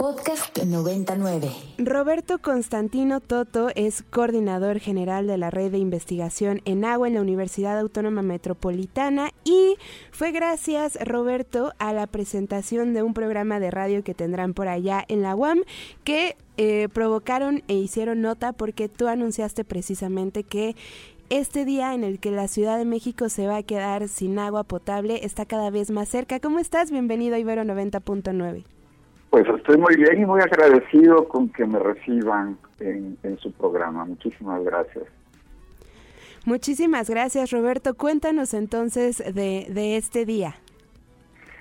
Podcast 99. Roberto Constantino Toto es coordinador general de la red de investigación en agua en la Universidad Autónoma Metropolitana y fue gracias, Roberto, a la presentación de un programa de radio que tendrán por allá en la UAM que eh, provocaron e hicieron nota porque tú anunciaste precisamente que este día en el que la Ciudad de México se va a quedar sin agua potable está cada vez más cerca. ¿Cómo estás? Bienvenido a Ibero 90.9. Pues estoy muy bien y muy agradecido con que me reciban en, su programa. Muchísimas gracias. Muchísimas gracias, Roberto. Cuéntanos entonces de, de este día.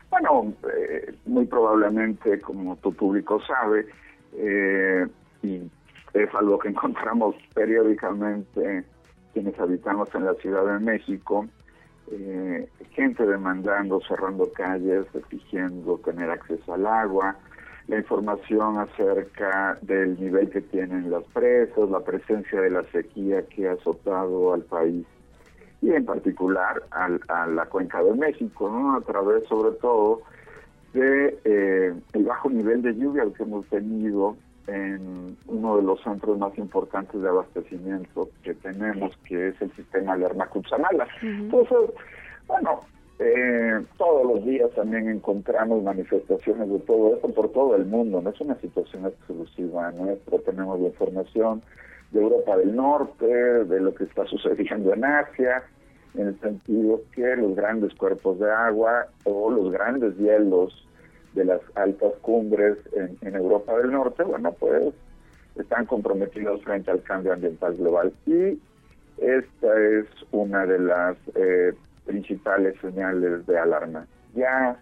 Bueno, eh, muy probablemente, como tu público sabe, eh, y es algo que encontramos periódicamente quienes habitamos en la Ciudad de México, eh, gente demandando, cerrando calles, exigiendo tener acceso al agua, la información acerca del nivel que tienen las presas, la presencia de la sequía que ha azotado al país y en particular a la cuenca de México, ¿no? a través sobre todo de eh, el bajo nivel de lluvia que hemos tenido en uno de los centros más importantes de abastecimiento que tenemos, que es el sistema Lerma Cutzamala. Entonces, bueno, eh, todos los días también encontramos manifestaciones de todo esto por todo el mundo, no es una situación exclusiva nuestra, tenemos la información de Europa del Norte, de lo que está sucediendo en Asia, en el sentido que los grandes cuerpos de agua o los grandes hielos de las altas cumbres en, Europa del Norte, bueno, pues están comprometidos frente al cambio ambiental global. Y esta es una de las eh, principales señales de alarma. Ya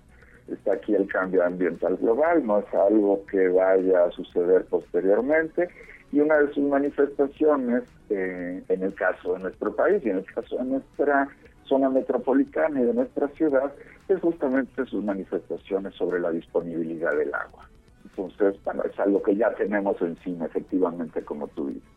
está aquí el cambio ambiental global, no es algo que vaya a suceder posteriormente, y una de sus manifestaciones, eh, en el caso de nuestro país y en el caso de nuestra zona metropolitana y de nuestra ciudad, es justamente sus manifestaciones sobre la disponibilidad del agua. Entonces, bueno, es algo que ya tenemos encima, efectivamente, como tú dices.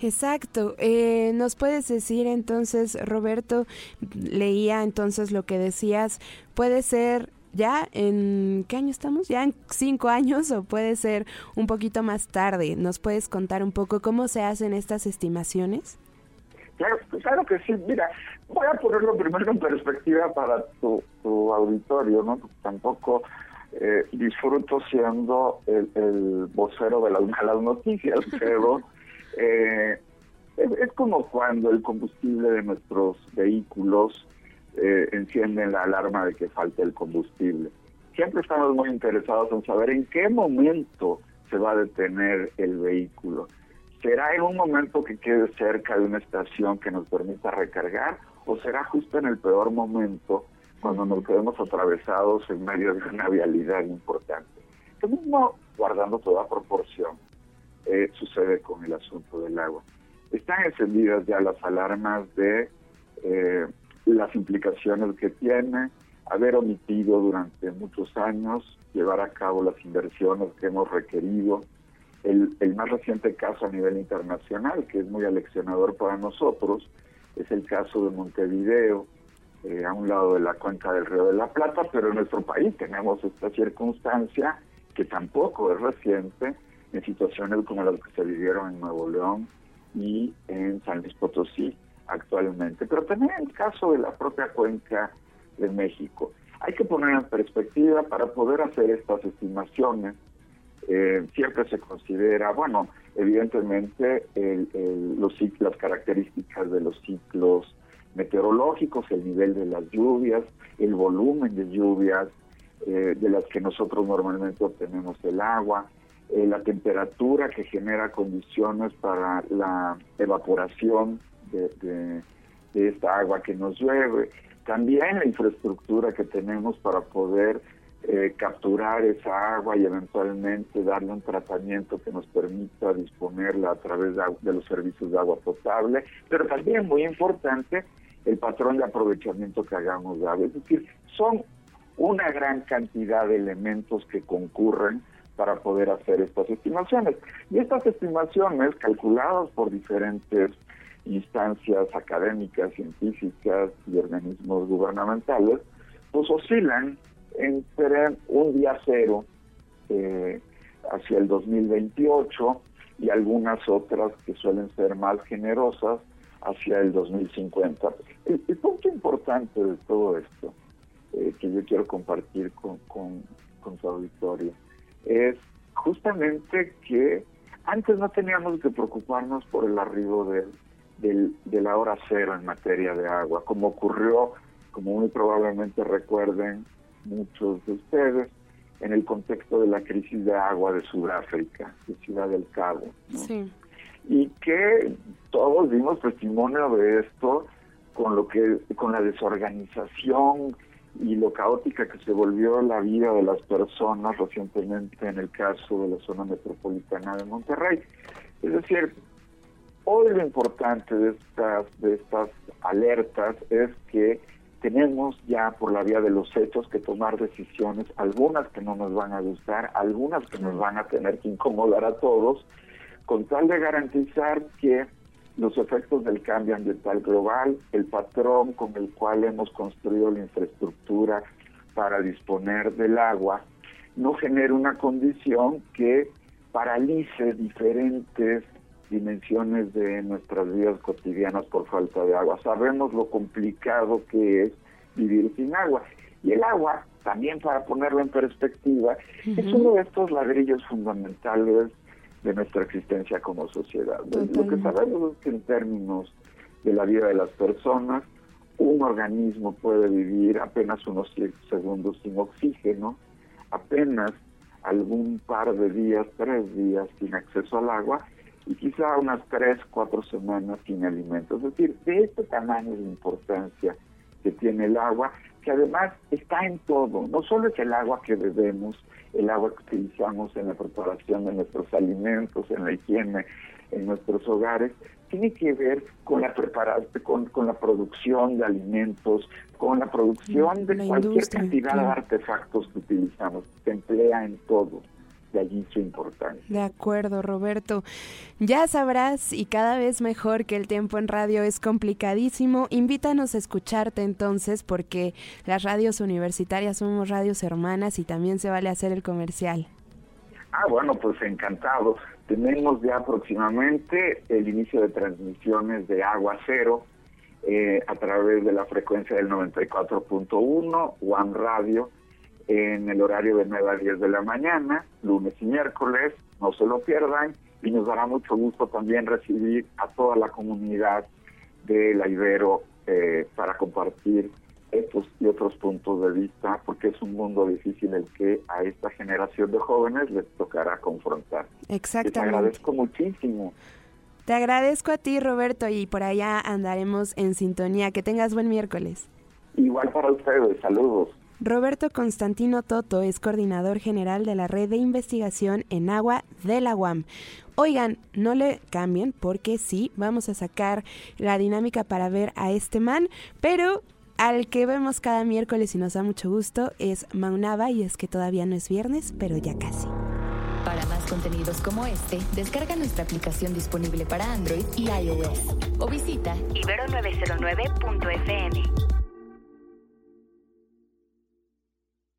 Exacto. Eh, ¿Nos puedes decir entonces, Roberto, leía entonces lo que decías, puede ser ya en qué año estamos? Ya en cinco años o puede ser un poquito más tarde. ¿Nos puedes contar un poco cómo se hacen estas estimaciones? Claro, claro que sí. Mira, voy a ponerlo primero en perspectiva para tu, auditorio, ¿no? Tampoco eh, disfruto siendo el, vocero de las malas noticias, pero eh, es, como cuando el combustible de nuestros vehículos eh, encienden la alarma de que falta el combustible. Siempre estamos muy interesados en saber en qué momento se va a detener el vehículo. ¿Será en un momento que quede cerca de una estación que nos permita recargar o será justo en el peor momento cuando nos quedemos atravesados en medio de una vialidad importante? Lo mismo, guardando toda proporción, eh, sucede con el asunto del agua. Están encendidas ya las alarmas de eh, las implicaciones que tiene haber omitido durante muchos años llevar a cabo las inversiones que hemos requerido. El, el más reciente caso a nivel internacional, que es muy aleccionador para nosotros, es el caso de Montevideo, eh, a un lado de la cuenca del Río de la Plata, pero en nuestro país tenemos esta circunstancia que tampoco es reciente, en situaciones como las que se vivieron en Nuevo León y en San Luis Potosí actualmente, pero también el caso de la propia cuenca de México. Hay que poner en perspectiva para poder hacer estas estimaciones. Eh, siempre se considera, bueno, evidentemente los, las características de los ciclos meteorológicos, el nivel de las lluvias, el volumen de lluvias eh, de las que nosotros normalmente obtenemos el agua, eh, la temperatura que genera condiciones para la evaporación de, esta agua que nos llueve, también la infraestructura que tenemos para poder eh, capturar esa agua y eventualmente darle un tratamiento que nos permita disponerla a través de, los servicios de agua potable, pero también muy importante el patrón de aprovechamiento que hagamos de agua. Es decir, son una gran cantidad de elementos que concurren para poder hacer estas estimaciones. Y estas estimaciones, calculadas por diferentes instancias académicas, científicas y organismos gubernamentales, pues oscilan entre un día cero, eh, hacia el 2028 y algunas otras que suelen ser más generosas hacia el 2050. El, punto importante de todo esto eh, que yo quiero compartir con, con, su auditorio es justamente que antes no teníamos que preocuparnos por el arribo de, de la hora cero en materia de agua, como ocurrió, como muy probablemente recuerden muchos de ustedes, en el contexto de la crisis de agua de Sudáfrica, de Ciudad del Cabo. Y que todos dimos testimonio de esto con lo que con la desorganización y lo caótica que se volvió la vida de las personas recientemente en el caso de la zona metropolitana de Monterrey. Es decir, hoy lo importante de estas de estas alertas es que tenemos ya por la vía de los hechos que tomar decisiones, algunas que no nos van a gustar, algunas que nos van a tener que incomodar a todos, con tal de garantizar que los efectos del cambio ambiental global, el patrón con el cual hemos construido la infraestructura para disponer del agua, no genere una condición que paralice diferentes dimensiones de nuestras vidas cotidianas por falta de agua. Sabemos lo complicado que es vivir sin agua. Y el agua, también para ponerlo en perspectiva, es uno de estos ladrillos fundamentales de nuestra existencia como sociedad. Lo que sabemos es que en términos de la vida de las personas, un organismo puede vivir apenas unos segundos sin oxígeno, apenas algún par de días, tres días sin acceso al agua, y quizá unas tres, cuatro semanas sin alimentos. Es decir, de este tamaño de importancia que tiene el agua, que además está en todo, no solo es el agua que bebemos, el agua que utilizamos en la preparación de nuestros alimentos, en la higiene, en nuestros hogares, tiene que ver con la preparación, con, la producción de alimentos, con la producción de cualquier cantidad de artefactos que utilizamos, se emplea en todo su importancia. De acuerdo, Roberto. Ya sabrás y cada vez mejor que el tiempo en radio es complicadísimo. Invítanos a escucharte entonces porque las radios universitarias somos radios hermanas y también se vale hacer el comercial. Ah, bueno, pues encantado. Tenemos ya próximamente el inicio de transmisiones de Agua Cero eh, a través de la frecuencia del 94.1, One Radio, en el horario de 9 a 10 de la mañana, lunes y miércoles, no se lo pierdan y nos dará mucho gusto también recibir a toda la comunidad de la Ibero eh, para compartir estos y otros puntos de vista, porque es un mundo difícil el que a esta generación de jóvenes les tocará confrontar. Exactamente. Te agradezco muchísimo. Te agradezco a ti, Roberto, y por allá andaremos en sintonía. Que tengas buen miércoles. Igual para ustedes, saludos. Roberto Constantino Toto es coordinador general de la red de investigación en agua de la UAM. Oigan, no le cambien porque sí, vamos a sacar la dinámica para ver a este man, pero al que vemos cada miércoles y nos da mucho gusto es Maunaba y es que todavía no es viernes, pero ya casi. Para más contenidos como este, descarga nuestra aplicación disponible para Android y iOS o visita ibero909.fm.